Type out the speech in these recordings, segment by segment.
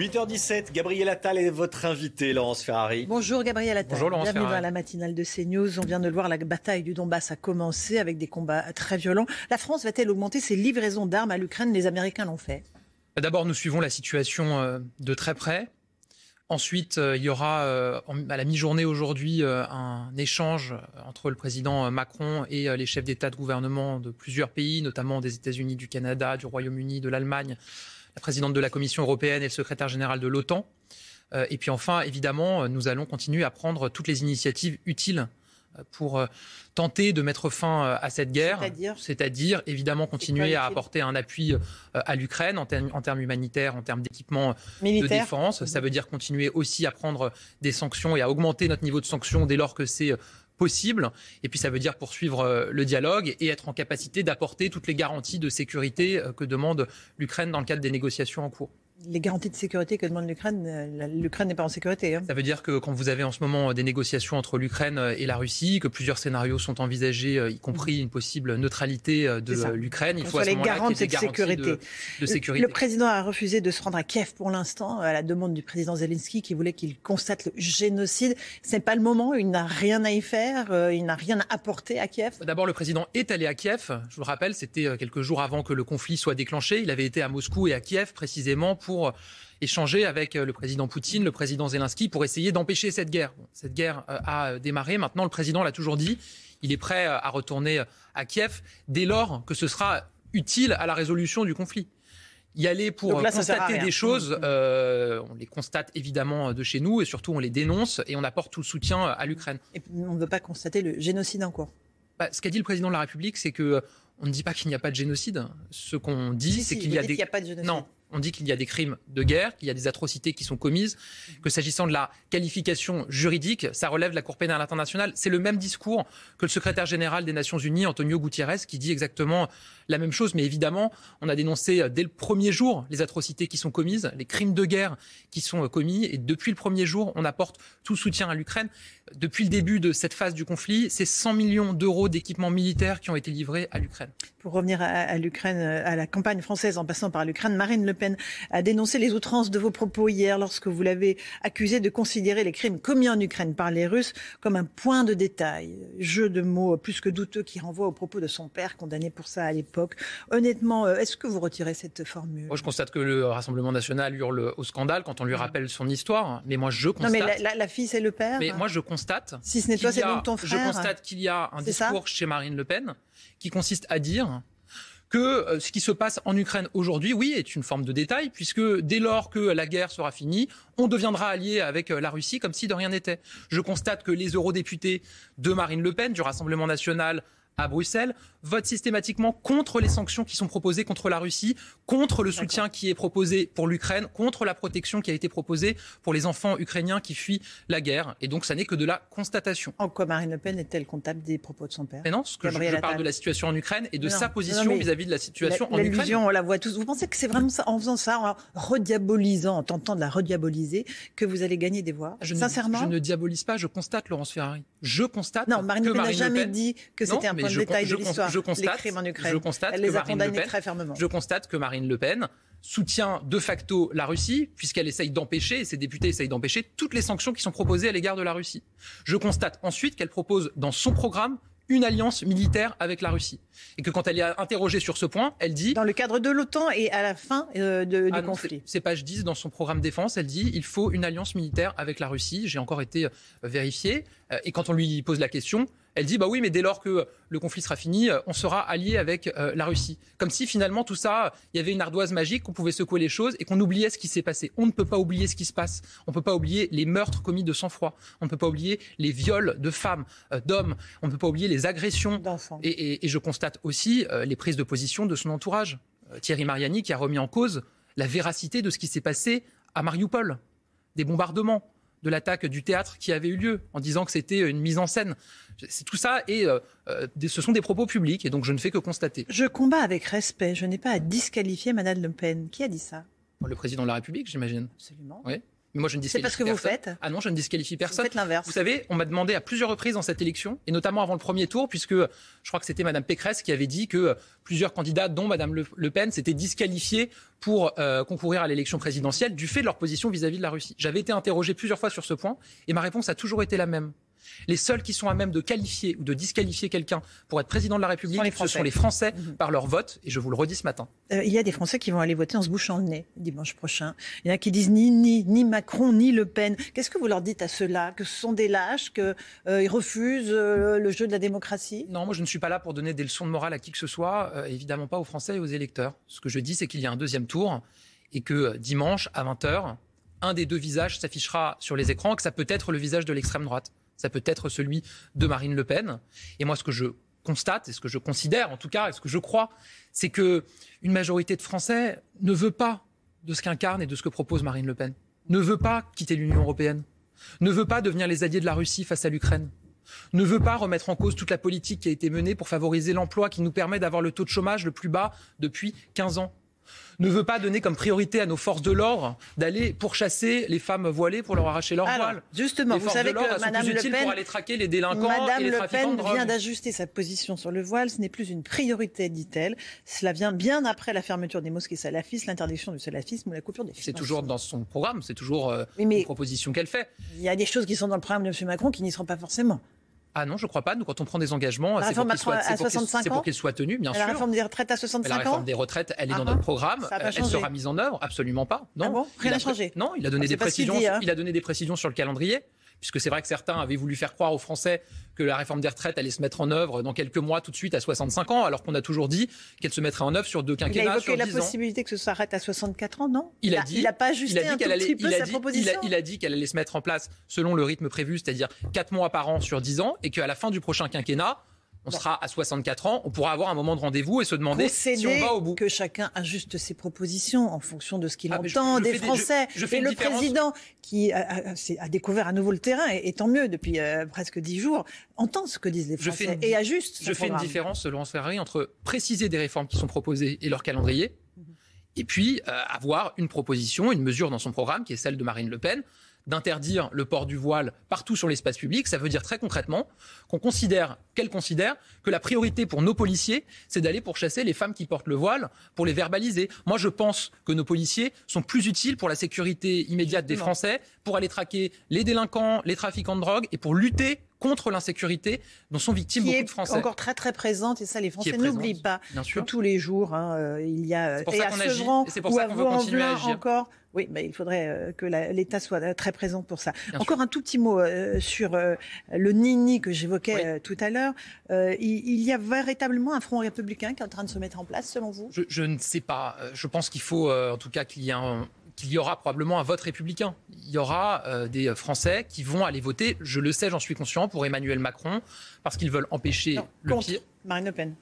8h17, Gabriel Attal est votre invité, Laurence Ferrari. Bonjour Gabriel Attal. Bonjour Laurence Bienvenue Ferrari. dans la matinale de CNews. On vient de le voir, la bataille du Donbass a commencé avec des combats très violents. La France va-t-elle augmenter ses livraisons d'armes à l'Ukraine? Les Américains l'ont fait. D'abord, nous suivons la situation euh, de très près. Ensuite, euh, il y aura euh, à la mi-journée aujourd'hui un échange entre le président Macron et les chefs d'État de gouvernement de plusieurs pays, notamment des États-Unis, du Canada, du Royaume-Uni, de l'Allemagne, la présidente de la Commission européenne et le secrétaire général de l'OTAN. Euh, Et puis enfin, évidemment, euh, nous allons continuer à prendre toutes les initiatives utiles euh, pour tenter de mettre fin à cette guerre. C'est-à-dire évidemment, continuer à apporter un appui à l'Ukraine en, termes- en termes humanitaires, en termes d'équipement de défense. Ça veut dire continuer aussi à prendre des sanctions et à augmenter notre niveau de sanctions dès lors que c'est possible. Et puis ça veut dire poursuivre euh, le dialogue et être en capacité d'apporter toutes les garanties de sécurité euh, que demande l'Ukraine dans le cadre des négociations en cours. Les garanties de sécurité que demande l'Ukraine, euh, l'Ukraine n'est pas en sécurité. hein. Ça veut dire que quand vous avez en ce moment des négociations entre l'Ukraine et la Russie, que plusieurs scénarios sont envisagés, euh, y compris une possible neutralité euh, de C'est euh, l'Ukraine, il faut à ce les garants de cette sécurité. de, de sécurité. Le président a refusé de se rendre à Kiev pour l'instant, à la demande du président Zelensky qui voulait qu'il constate le génocide. Ce n'est pas le moment, il n'a rien à y faire, euh, il n'a rien à apporter à Kiev. D'abord, le président est allé à Kiev. Je vous le rappelle, c'était euh, quelques jours avant que le conflit soit déclenché. Il avait été à Moscou et à Kiev précisément pour euh, échanger avec euh, le président Poutine, le président Zelensky, pour essayer d'empêcher cette guerre. Bon, cette guerre euh, a démarré. Maintenant, le président l'a toujours dit. Il est prêt à retourner à Kiev dès lors que ce sera utile à la résolution du conflit. Y aller pour là, constater des choses, Mmh. euh, on les constate évidemment de chez nous et surtout on les dénonce et on apporte tout le soutien à l'Ukraine. Et on ne veut pas constater le génocide en cours. Bah, ce qu'a dit le président de la République, c'est que on ne dit pas qu'il n'y a pas de génocide. Ce qu'on dit, Si, c'est si, qu'il y a des qu'il n'y a pas de génocide. non. On dit qu'il y a des crimes de guerre, qu'il y a des atrocités qui sont commises, que s'agissant de la qualification juridique, ça relève de la Cour pénale internationale. C'est le même discours que le secrétaire général des Nations Unies, Antonio Gutiérrez, qui dit exactement la même chose. Mais évidemment, on a dénoncé euh, dès le premier jour les atrocités qui sont commises, les crimes de guerre qui sont euh, commis. Et depuis le premier jour, on apporte tout soutien à l'Ukraine. Depuis le début de cette phase du conflit, c'est 100 millions d'euros d'équipements militaires qui ont été livrés à l'Ukraine. Pour revenir à, l'Ukraine, euh, à la campagne française en passant par l'Ukraine, Marine Le Pen a dénoncé les outrances de vos propos hier lorsque vous l'avez accusé de considérer les crimes commis en Ukraine par les Russes comme un point de détail. Jeu de mots plus que douteux qui renvoie aux propos de son père condamné pour ça à l'époque. Honnêtement, euh, est-ce que vous retirez cette formule? Moi, je constate que le Rassemblement national hurle au scandale quand on lui rappelle son histoire. Mais moi, je Non, constate. mais la, la- la fille, c'est le père. Mais moi, je constate. Si ce n'est toi, c'est a- donc ton Je frère. constate qu'il y a un discours chez Marine Le Pen qui consiste à dire que euh, ce qui se passe en Ukraine aujourd'hui, oui, est une forme de détail, puisque dès lors que la guerre sera finie, on deviendra allié avec euh, la Russie comme si de rien n'était. Je constate que les eurodéputés de Marine Le Pen, du Rassemblement national à Bruxelles, votent systématiquement contre les sanctions qui sont proposées contre la Russie, contre le soutien qui est proposé pour l'Ukraine, contre la protection qui a été proposée pour les enfants ukrainiens qui fuient la guerre. Et donc, ça n'est que de la constatation. En quoi Marine Le Pen est-elle comptable des propos de son père? Mais non, ce que je, Gabriel je parle Attal. de la situation en Ukraine et de Non, sa position vis-à-vis de la situation La- en Ukraine. On la voit tous. Vous pensez que c'est vraiment ça, en faisant ça, en rediabolisant, en tentant de la rediaboliser, que vous allez gagner des voix? Je ne- Sincèrement je ne diabolise pas, je constate Laurence Ferrari. Je constate Non, Marine que Le Pen n'a jamais Pen- dit que c'était un mais je con- détail je de con- l'histoire, je constate- les crimes en Ukraine. je constate Elle que a Marine Le Pen- très fermement. Je constate que Marine Le Pen soutient de facto la Russie, puisqu'elle essaye d'empêcher, et ses députés essayent d'empêcher, toutes les sanctions qui sont proposées à l'égard de la Russie. Je constate ensuite qu'elle propose dans son programme une alliance militaire avec la Russie. Et que quand elle est interrogée sur ce point, elle dit... Dans le cadre de l'OTAN et à la fin euh, de- du Ah non, conflit. c'est- C'est page 10 dans son programme défense. Elle dit il faut une alliance militaire avec la Russie. J'ai encore été euh, vérifié. Euh, et quand on lui pose la question, elle dit bah oui, mais dès lors que le conflit sera fini, euh, on sera allié avec euh, la Russie. Comme si finalement tout ça, il y avait une ardoise magique, qu'on pouvait secouer les choses et qu'on oubliait ce qui s'est passé. On ne peut pas oublier ce qui se passe. On ne peut pas oublier les meurtres commis de sang-froid. On ne peut pas oublier les viols de femmes, euh, d'hommes. On ne peut pas oublier les agressions. D'enfants. Et, et- et je constate aussi euh, les prises de position de son entourage. Thierry Mariani qui a remis en cause la véracité de ce qui s'est passé à Mariupol, des bombardements, de l'attaque du théâtre qui avait eu lieu, en disant que c'était une mise en scène. C'est tout ça et euh, euh, ce sont des propos publics et donc je ne fais que constater. Je combats avec respect. Je n'ai pas à disqualifier Madame Le Pen. Qui a dit ça? Le président de la République, j'imagine. Absolument. Oui. Mais moi, je ne disqualifie C'est parce que vous faites Ah non, je ne disqualifie personne. Vous faites l'inverse. Vous savez, on m'a demandé à plusieurs reprises dans cette élection, et notamment avant le premier tour, puisque je crois que c'était Madame Pécresse qui avait dit que plusieurs candidats, dont Madame Le, Pen, s'étaient disqualifiés pour euh, concourir à l'élection présidentielle du fait de leur position vis à -vis de la Russie. J'avais été interrogé plusieurs fois sur ce point, et ma réponse a toujours été la même. Les seuls qui sont à même de qualifier ou de disqualifier quelqu'un pour être président de la République, ce sont les Français mhm. par leur vote, et je vous le redis ce matin. Euh, il y a des Français qui vont aller voter en se bouchant le nez dimanche prochain. Il y en a qui disent ni, ni, ni Macron, ni Le Pen. Qu'est-ce que vous leur dites à ceux-là? Que ce sont des lâches, qu'ils euh, refusent euh, le jeu de la démocratie? Non, moi je ne suis pas là pour donner des leçons de morale à qui que ce soit, évidemment pas aux Français et aux électeurs. Ce que je dis, c'est qu'il y a un deuxième tour et que dimanche à 20h, un des deux visages s'affichera sur les écrans, que ça peut être le visage de l'extrême droite ça peut être celui de Marine Le Pen. Et moi, ce que je constate, et ce que je considère en tout cas, et ce que je crois, c'est que une majorité de Français ne veut pas de ce qu'incarne et de ce que propose Marine Le Pen, ne veut pas quitter l'Union européenne, ne veut pas devenir les alliés de la Russie face à l'Ukraine, ne veut pas remettre en cause toute la politique qui a été menée pour favoriser l'emploi qui nous permet d'avoir le taux de chômage le plus bas depuis 15 ans ne veut pas donner comme priorité à nos forces de l'ordre d'aller pourchasser les femmes voilées pour leur arracher leur voile. Justement, vous savez que Madame Le Pen, pour aller traquer les délinquants Madame et les Le Pen vient d'ajuster sa position sur le voile. Ce n'est plus une priorité, dit-elle. Cela vient bien après la fermeture des mosquées salafistes, l'interdiction du salafisme ou la coupure des C'est toujours dans son programme, c'est toujours euh, une proposition qu'elle fait. Il y a des choses qui sont dans le programme de M. Macron qui n'y seront pas forcément. Ah non, je ne crois pas. Nous, quand on prend des engagements, c'est pour qu'ils soient, tenus, bien sûr. La réforme des retraites à 65 ans La réforme des retraites, elle est dans ah notre programme. Elle sera mise en œuvre Absolument pas. Non. Ah bon? Rien n'a changé Non, il a donné, ah, des précisions, hein. il a donné des précisions sur le calendrier puisque c'est vrai que certains avaient voulu faire croire aux Français que la réforme des retraites allait se mettre en œuvre dans quelques mois, tout de suite à 65 ans, alors qu'on a toujours dit qu'elle se mettrait en œuvre sur deux quinquennats. Il a évoqué la possibilité que ce s'arrête à 64 ans, non? Il a dit. Il n'a pas ajusté un tout petit peu sa proposition? Il a, dit qu'elle allait se mettre en place selon le rythme prévu, c'est-à-dire 4 mois par an sur 10 ans, et qu'à la fin du prochain quinquennat, on sera à 64 ans, on pourra avoir un moment de rendez-vous et se demander si on va au bout. que chacun ajuste ses propositions en fonction de ce qu'il ah, entend des Français. et le président qui a, découvert à nouveau le terrain, et, tant mieux depuis euh, presque dix jours, entend ce que disent les Français et ajuste. Je fais une différence, Laurence Ferrari, entre préciser des réformes qui sont proposées et leur calendrier, et puis euh, avoir une proposition, une mesure dans son programme qui est celle de Marine Le Pen d'interdire le port du voile partout sur l'espace public, ça veut dire très concrètement qu'on considère, qu'elle considère, que la priorité pour nos policiers, c'est d'aller pourchasser les femmes qui portent le voile, pour les verbaliser. Moi, je pense que nos policiers sont plus utiles pour la sécurité immédiate des Français, pour aller traquer les délinquants, les trafiquants de drogue et pour lutter contre l'insécurité dont sont victimes beaucoup de Français. encore très très présente et ça les Français n'oublient pas. Bien sûr. tous les jours, hein, euh, il y a c'est pour ça qu'on agit. C'est pour ça qu'on veut continuer à agir. Encore, oui, mais il faudrait euh, que l'État soit euh, très présent pour ça. Encore un tout petit mot sur le nini que j'évoquais tout à l'heure. il, y a véritablement un front républicain qui est en train de se mettre en place, selon vous? Je, je ne sais pas. Je pense qu'il faut, en tout cas, qu'il y ait un, qu'il y aura probablement un vote républicain. Il y aura euh, des Français qui vont aller voter, je le sais, j'en suis conscient, pour Emmanuel Macron, parce qu'ils veulent empêcher le pire. Marine Le Pen.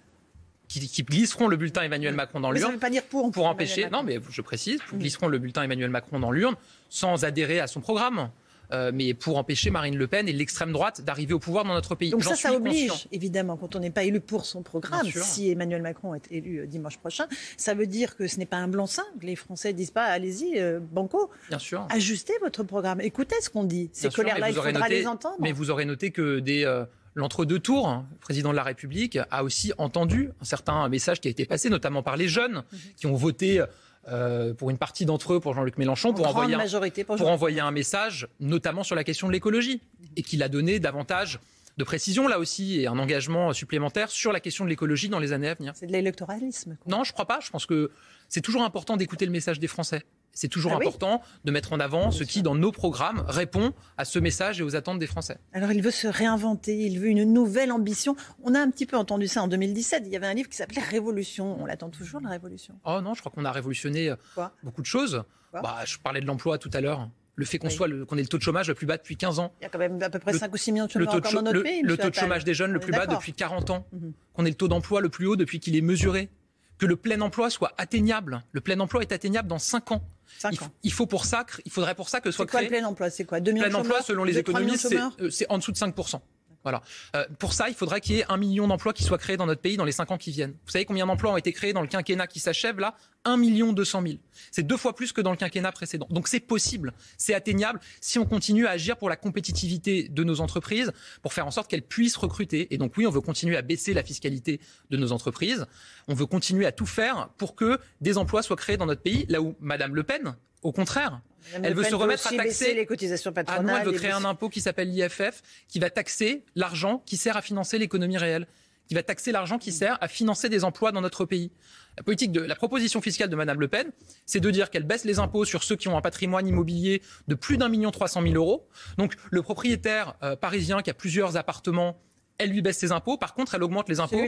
Qui, glisseront le bulletin Emmanuel Macron dans l'urne. Ça ne veut pas dire pour. Pour empêcher. Non, mais je précise, glisseront le bulletin Emmanuel Macron dans l'urne sans adhérer à son programme. Euh, mais pour empêcher Marine Le Pen et l'extrême droite d'arriver au pouvoir dans notre pays. Donc ça, ça oblige, évidemment, quand on n'est pas élu pour son programme, si Emmanuel Macron est élu euh, dimanche prochain, ça veut dire que ce n'est pas un blanc-seing. Les Français disent pas, allez-y, euh, banco. Bien sûr. Ajustez votre programme. Écoutez ce qu'on dit. Ces colères-là, il faudra les entendre. Mais vous aurez noté que des... L'entre-deux tours, hein, le président de la République a aussi entendu un certain message qui a été passé, notamment par les jeunes mhm. qui ont voté euh, pour une partie d'entre eux, pour Jean-Luc Mélenchon, pour envoyer, un, pour, envoyer un message, notamment sur la question de l'écologie, et qu'il a donné davantage de précision là aussi et un engagement supplémentaire sur la question de l'écologie dans les années à venir. C'est de l'électoralisme. Non, je crois pas. Je pense que c'est toujours important d'écouter le message des Français. C'est toujours ah important de mettre en avant ce qui, dans nos programmes, répond à ce message et aux attentes des Français. Alors, il veut se réinventer, il veut une nouvelle ambition. On a un petit peu entendu ça en 2017. Il y avait un livre qui s'appelait Révolution. On l'attend toujours, la Révolution? Oh non, je crois qu'on a révolutionné euh, beaucoup de choses. Bah, je parlais de l'emploi tout à l'heure le fait qu'on soit qu'on ait le taux de chômage le plus bas depuis 15 ans. Il y a quand même à peu près 5 ou 6 millions de chômeurs encore dans notre pays. Le taux de chômage des jeunes le plus bas depuis 40 ans. Mhm. Qu'on ait le taux d'emploi le plus haut depuis qu'il est mesuré que le plein emploi soit atteignable. Le plein emploi est atteignable dans 5 ans. Il, il, faut pour ça, il faudrait pour ça que soit créé. C'est quoi le plein emploi? C'est quoi? 2 millions plein emploi, selon les économistes, euh, c'est en dessous de 5 voilà. Euh, pour ça, il faudrait qu'il y ait un million d'emplois qui soient créés dans notre pays dans les cinq ans qui viennent. Vous savez combien d'emplois ont été créés dans le quinquennat qui s'achève là? 1 million 200 000. C'est deux fois plus que dans le quinquennat précédent. Donc c'est possible, c'est atteignable si on continue à agir pour la compétitivité de nos entreprises, pour faire en sorte qu'elles puissent recruter. Et donc oui, on veut continuer à baisser la fiscalité de nos entreprises. On veut continuer à tout faire pour que des emplois soient créés dans notre pays, là où Madame Le Pen, au contraire, elle veut se remettre à taxer les cotisations patronales. Ah non, elle veut créer un impôt qui s'appelle l'IFF, qui va taxer l'argent qui sert à financer l'économie réelle, qui va taxer l'argent qui sert à financer des emplois dans notre pays. La politique de la proposition fiscale de Madame Le Pen, c'est de dire qu'elle baisse les impôts sur ceux qui ont un patrimoine immobilier de plus d'un million trois cent mille euros. Donc le propriétaire euh, parisien qui a plusieurs appartements elle lui baisse ses impôts. Par contre, elle augmente les impôts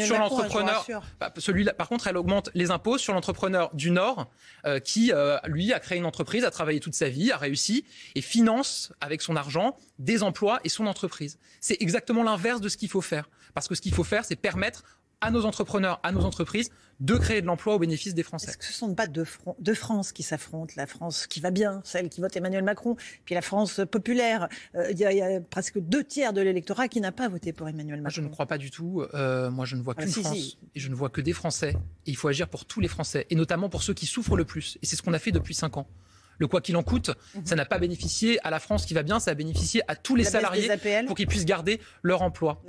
sur l'entrepreneur. Bah, celui-là, par contre, elle augmente les impôts sur l'entrepreneur du Nord euh, qui, euh, lui, a créé une entreprise, a travaillé toute sa vie, a réussi et finance avec son argent des emplois et son entreprise. C'est exactement l'inverse de ce qu'il faut faire. Parce que ce qu'il faut faire, c'est permettre à nos entrepreneurs, à nos entreprises, de créer de l'emploi au bénéfice des Français. Est-ce que ce ne sont pas deux, deux France qui s'affrontent La France qui va bien, celle qui vote Emmanuel Macron, puis la France populaire. Euh, il y, a presque deux tiers de l'électorat qui n'a pas voté pour Emmanuel Macron. Moi, je ne crois pas du tout. Euh, moi, je ne vois ah, qu'une France. Et je ne vois que des Français. Et il faut agir pour tous les Français, et notamment pour ceux qui souffrent le plus. Et c'est ce qu'on a fait depuis cinq ans le quoi qu'il en coûte, mhm. ça n'a pas bénéficié à la France qui va bien, ça a bénéficié à tous les salariés pour qu'ils puissent garder leur emploi.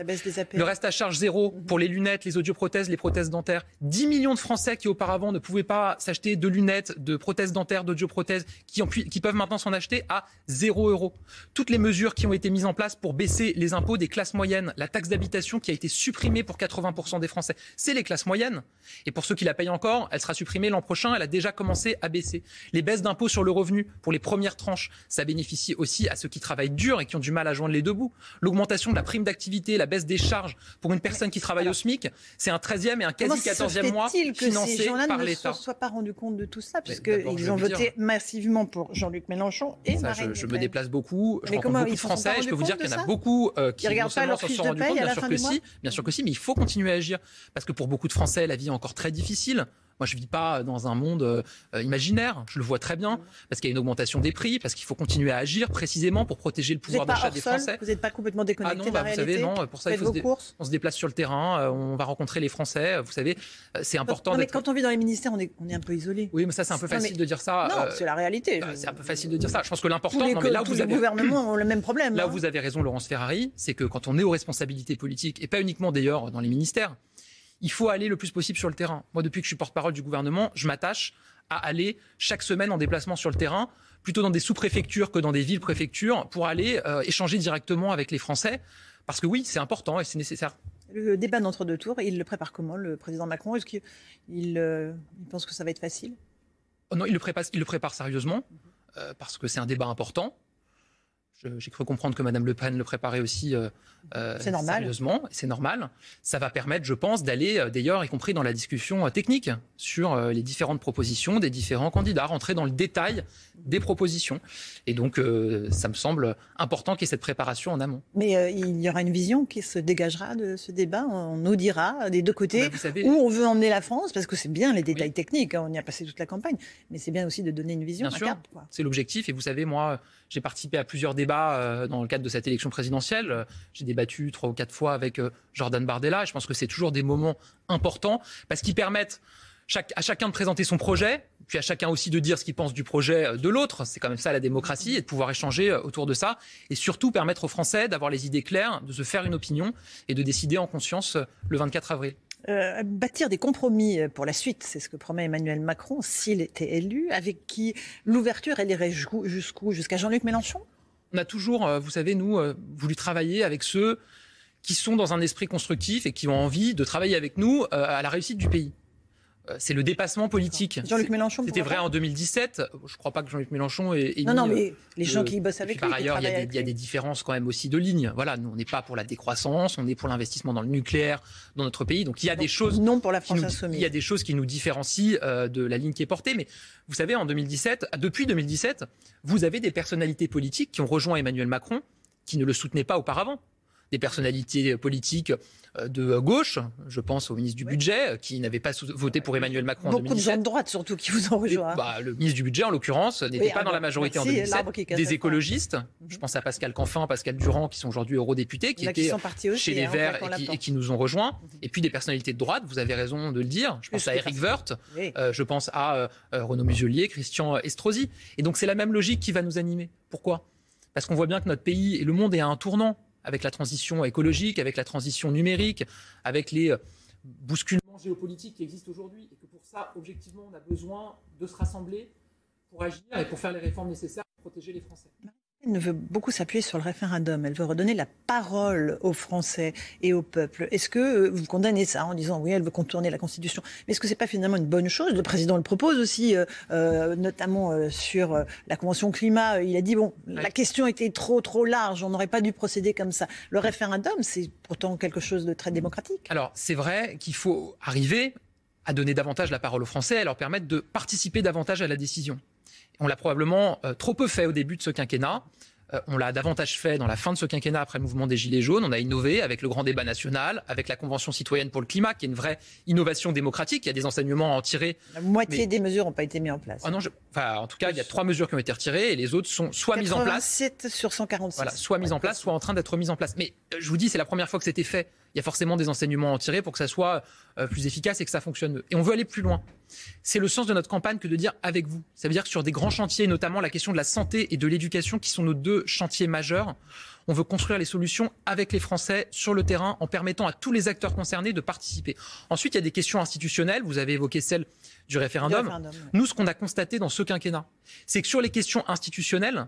Le reste à charge zéro mhm. pour les lunettes, les audioprothèses, les prothèses dentaires. 10 millions de Français qui auparavant ne pouvaient pas s'acheter de lunettes, de prothèses dentaires, d'audioprothèses, qui, qui peuvent maintenant s'en acheter à 0 euros. Toutes les mesures qui ont été mises en place pour baisser les impôts des classes moyennes, la taxe d'habitation qui a été supprimée pour 80% des Français, c'est les classes moyennes. Et pour ceux qui la payent encore, elle sera supprimée l'an prochain, elle a déjà commencé à baisser. Les baisses d'impôts sur le revenu pour les premières tranches, ça bénéficie aussi à ceux qui travaillent dur et qui ont du mal à joindre les deux bouts. L'augmentation de la prime d'activité, la baisse des charges pour une personne qui travaille au SMIC, c'est un 13e et un quasi 14e mois financé par l'État. ne se soient pas rendu compte de tout ça, puisqu'ils ont voté massivement pour Jean-Luc Mélenchon et ça, Marine Je, me déplace beaucoup, je rencontre beaucoup de Français, je peux vous dire qu'il y en a beaucoup euh, qui non seulement s'en sont rendus compte, bien sûr que si, bien sûr que si, mais il faut continuer à agir. Parce que pour beaucoup de Français, la vie est encore très difficile. Moi, je vis pas dans un monde euh, imaginaire. Je le vois très bien parce qu'il y a une augmentation des prix, parce qu'il faut continuer à agir précisément pour protéger le pouvoir d'achat des Français. Vous n'êtes pas complètement déconnecté ah non, bah, vous savez, non. Pour ça, il faut se on se déplace sur le terrain, euh, on va rencontrer les Français. Vous savez, euh, c'est important. Non, mais quand on vit dans les ministères, on est, on est un peu isolé. Oui, mais ça, c'est un peu facile de dire ça. Non, c'est la réalité. Bah, c'est un peu facile de dire ça. Je pense que l'important, non, mais là vous avez, gouvernements ont le même problème. Là où hein. vous avez raison, Laurence Ferrari, c'est que quand on est aux responsabilités politiques et pas uniquement d'ailleurs dans les ministères il faut aller le plus possible sur le terrain. Moi, depuis que je suis porte-parole du gouvernement, je m'attache à aller chaque semaine en déplacement sur le terrain, plutôt dans des sous-préfectures que dans des villes-préfectures, pour aller euh, échanger directement avec les Français. Parce que oui, c'est important et c'est nécessaire. Le débat d'entre-deux tours, il le prépare comment, le président Macron? Est-ce qu'il euh, pense que ça va être facile? Oh Non, il le prépare, il le prépare sérieusement, euh, parce que c'est un débat important. J'ai cru comprendre que Mme Le Pen le préparait aussi euh, euh sérieusement. C'est normal. Ça va permettre, je pense, d'aller, euh, d'ailleurs, y compris dans la discussion euh, technique sur les différentes propositions des différents candidats, rentrer dans le détail des propositions. Et donc, ça me semble important qu'il y ait cette préparation en amont. Mais il y aura une vision qui se dégagera de ce débat. On nous dira des deux côtés bah, où on veut emmener la France, parce que c'est bien les détails techniques. Hein, on y a passé toute la campagne, mais c'est bien aussi de donner une vision. Bien sûr, c'est l'objectif. Et vous savez, moi, j'ai participé à plusieurs débats euh, dans le cadre de cette élection présidentielle. J'ai débattu trois ou quatre fois avec euh, Jordan Bardella. Je pense que c'est toujours des moments importants parce qu'ils permettent à chacun de présenter son projet, puis à chacun aussi de dire ce qu'il pense du projet euh, de l'autre. C'est quand même ça la démocratie, et de pouvoir échanger autour de ça, et surtout permettre aux Français d'avoir les idées claires, de se faire une opinion et de décider en conscience le 24 avril. Euh, bâtir des compromis pour la suite, c'est ce que promet Emmanuel Macron s'il était élu, avec qui l'ouverture elle irait jusqu'où Jusqu'à Jean-Luc Mélenchon? On a toujours, euh, vous savez, nous, euh, voulu travailler avec ceux qui sont dans un esprit constructif et qui ont envie de travailler avec nous à la réussite du pays. Euh, c'est le dépassement politique. Jean-Luc Mélenchon. C'était vrai en 2017. Je ne crois pas que Jean-Luc Mélenchon est. non, non, mais les gens qui bossent avec lui. Par ailleurs, il y, a des, différences quand même aussi de ligne. Voilà, nous, on n'est pas pour la décroissance, on est pour l'investissement dans le nucléaire dans notre pays. Donc il y a des choses. Non pour la France Il y a des choses qui nous différencient euh, de la ligne qui est portée. Mais vous savez, en 2017, depuis 2017, vous avez des personnalités politiques qui ont rejoint Emmanuel Macron qui ne le soutenaient pas auparavant. Des personnalités politiques euh, de gauche, je pense au ministre du Budget, euh, qui n'avait pas voté pour Emmanuel Macron Beaucoup en 2017. de gens de droite surtout qui vous ont rejoint. Bah, le ministre du Budget, en l'occurrence, n'était Oui, pas dans la majorité en merci, 2017. l'arbre qui cache Des écologistes, je pense à Pascal Canfin, Pascal Durand, qui sont aujourd'hui eurodéputés, qui étaient aussi, chez les hein, en Verts et qui, porte. et qui nous ont rejoints. Et puis des personnalités de droite, vous avez raison de le dire. Je pense Plus à Eric Woerth, Oui. euh, je pense à euh, Renaud Muselier, Christian Estrosi. Et donc c'est la même logique qui va nous animer. Pourquoi? Parce qu'on voit bien que notre pays et le monde est à un tournant avec la transition écologique, avec la transition numérique, avec les euh, bousculements géopolitiques qui existent aujourd'hui. Et que pour ça, objectivement, on a besoin de se rassembler pour agir et pour faire les réformes nécessaires pour protéger les Français. Elle veut beaucoup s'appuyer sur le référendum. Elle veut redonner la parole aux Français et au peuple. Est-ce que euh, vous condamnez ça en disant oui, elle veut contourner la Constitution? Mais est-ce que c'est pas finalement une bonne chose? Le président le propose aussi, euh, euh, notamment euh, sur euh, la Convention climat. Il a dit bon, la question était trop trop large. On n'aurait pas dû procéder comme ça. Le référendum, c'est pourtant quelque chose de très démocratique. Alors, c'est vrai qu'il faut arriver à donner davantage la parole aux Français, à leur permettre de participer davantage à la décision. On l'a probablement euh, trop peu fait au début de ce quinquennat. Euh, on l'a davantage fait dans la fin de ce quinquennat après le mouvement des Gilets jaunes. On a innové avec le grand débat national, avec la Convention citoyenne pour le climat, qui est une vraie innovation démocratique. Il y a des enseignements à en tirer. La moitié Mais- des mesures n'ont pas été mises en place. Ah non, je- enfin, en tout cas, il y a trois mesures qui ont été retirées et les autres sont soit mises en place 87 sur 146. voilà, soit mise en place, soit en train d'être mise en place. Mais euh, je vous dis, c'est la première fois que c'était fait. Il y a forcément des enseignements à en tirer pour que ça soit euh, plus efficace et que ça fonctionne mieux. Et on veut aller plus loin. C'est le sens de notre campagne que de dire avec vous. Ça veut dire que sur des grands chantiers, notamment la question de la santé et de l'éducation, qui sont nos deux chantiers majeurs, on veut construire les solutions avec les Français sur le terrain en permettant à tous les acteurs concernés de participer. Ensuite, il y a des questions institutionnelles. Vous avez évoqué celle du référendum. Nous, ce qu'on a constaté dans ce quinquennat, c'est que sur les questions institutionnelles,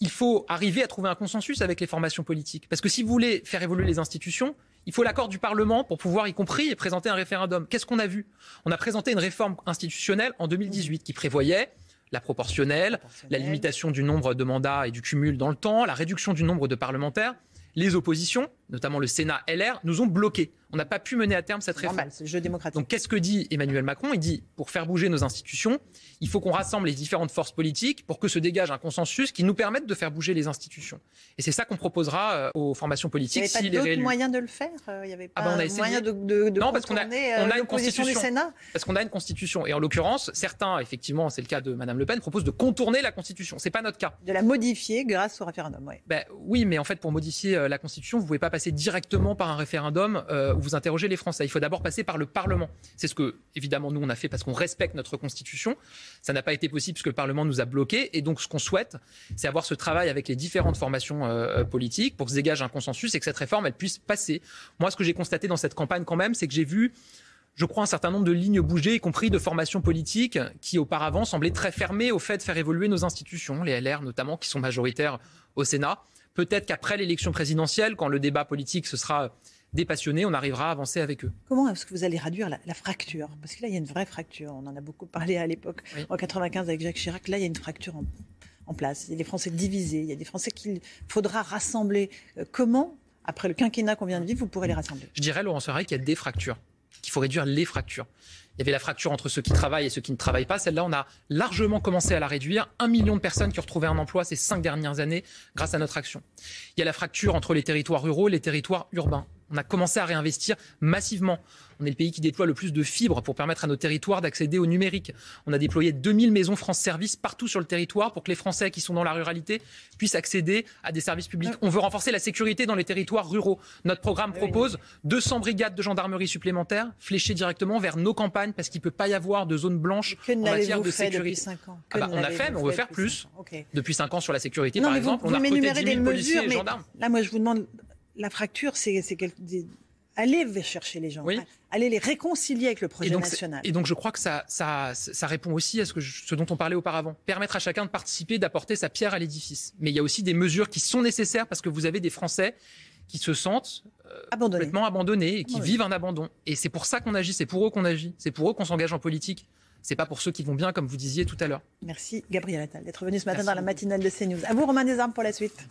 il faut arriver à trouver un consensus avec les formations politiques. Parce que si vous voulez faire évoluer les institutions, il faut l'accord du Parlement pour pouvoir y compris présenter un référendum. Qu'est-ce qu'on a vu? On a présenté une réforme institutionnelle en 2018 qui prévoyait la proportionnelle, la Proportionnelle. limitation du nombre de mandats et du cumul dans le temps, la réduction du nombre de parlementaires. Les oppositions, notamment le Sénat LR, nous ont bloqués. On n'a pas pu mener à terme cette réforme. normal, c'est le jeu démocratique. Donc qu'est-ce que dit Emmanuel Macron? Il dit, pour faire bouger nos institutions, il faut qu'on rassemble les différentes forces politiques pour que se dégage un consensus qui nous permette de faire bouger les institutions. Et c'est ça qu'on proposera euh, aux formations Il n'y politiques avait pas d'autres moyens de le faire Euh, Il n'y avait pas Ah ben, on a essayé. moyen de, de, de Non, parce qu'on a- contourner, on a euh, une l'opposition du constitution. Sénat Parce qu'on a une constitution. Et en l'occurrence, certains, effectivement, c'est le cas de Madame Le Pen, proposent de contourner la constitution. C'est pas notre cas. De la modifier grâce au référendum, ouais. Ben, oui, mais en fait, pour modifier la Constitution, vous ne pouvez pas passer directement par un référendum euh, vous interrogez les Français. Il faut d'abord passer par le Parlement. C'est ce que, évidemment, nous, on a fait parce qu'on respecte notre Constitution. Ça n'a pas été possible parce que le Parlement nous a bloqués. Et donc, ce qu'on souhaite, c'est avoir ce travail avec les différentes formations euh, politiques pour que se dégage un consensus et que cette réforme, elle puisse passer. Moi, ce que j'ai constaté dans cette campagne, quand même, c'est que j'ai vu je crois, un certain nombre de lignes bougées, y compris de formations politiques qui auparavant semblaient très fermées au fait de faire évoluer nos institutions, les LR notamment, qui sont majoritaires au Sénat. Peut-être qu'après l'élection présidentielle, quand le débat politique se sera dépassionné, on arrivera à avancer avec eux. Comment est-ce que vous allez réduire la, la fracture? Parce que là, il y a une vraie fracture. On en a beaucoup parlé à l'époque, Oui. en 95 avec Jacques Chirac. Là, il y a une fracture en, en place. Il y a des Français divisés. Il y a des Français qu'il faudra rassembler. Euh, comment, après le quinquennat qu'on vient de vivre, vous pourrez les rassembler? Je dirais, Laurent Serrail, qu'il y a des fractures, qu'il faut réduire les fractures. Il y avait la fracture entre ceux qui travaillent et ceux qui ne travaillent pas. Celle-là, on a largement commencé à la réduire. Un million de personnes qui ont retrouvé un emploi ces cinq dernières années grâce à notre action. Il y a la fracture entre les territoires ruraux et les territoires urbains. On a commencé à réinvestir massivement. On est le pays qui déploie le plus de fibres pour permettre à nos territoires d'accéder au numérique. On a déployé 2000 maisons France Service partout sur le territoire pour que les Français qui sont dans la ruralité puissent accéder à des services publics. On veut renforcer la sécurité dans les territoires ruraux. Notre programme Oui. propose 200 brigades de gendarmerie supplémentaires fléchées directement vers nos campagnes parce qu'il ne peut pas y avoir de zone blanche Que en matière de sécurité. 5 ans? Ah bah, on a fait, mais on veut faire plus. Depuis 5 ans sur la sécurité, Non, par exemple, vous on a recruté m'énumérez 10 des 000 policiers mesures, et mais gendarmes. là, moi, je vous demande, la fracture, c'est allez chercher les gens, Oui. allez les réconcilier avec le projet Et donc, c'est- national. et donc je crois que ça, ça, ça répond aussi à ce, que je- ce dont on parlait auparavant. Permettre à chacun de participer, d'apporter sa pierre à l'édifice. Mais il y a aussi des mesures qui sont nécessaires parce que vous avez des Français qui se sentent Abandonné. complètement abandonnés et qui Abandonnés. vivent un abandon. Et c'est pour ça qu'on agit, c'est pour eux qu'on agit, c'est pour eux qu'on s'engage en politique. C'est pas pour ceux qui vont bien, comme vous disiez tout à l'heure. Merci Gabriel Attal d'être venu ce matin Merci dans la matinale de CNews. À vous Romain Desarmes pour la suite.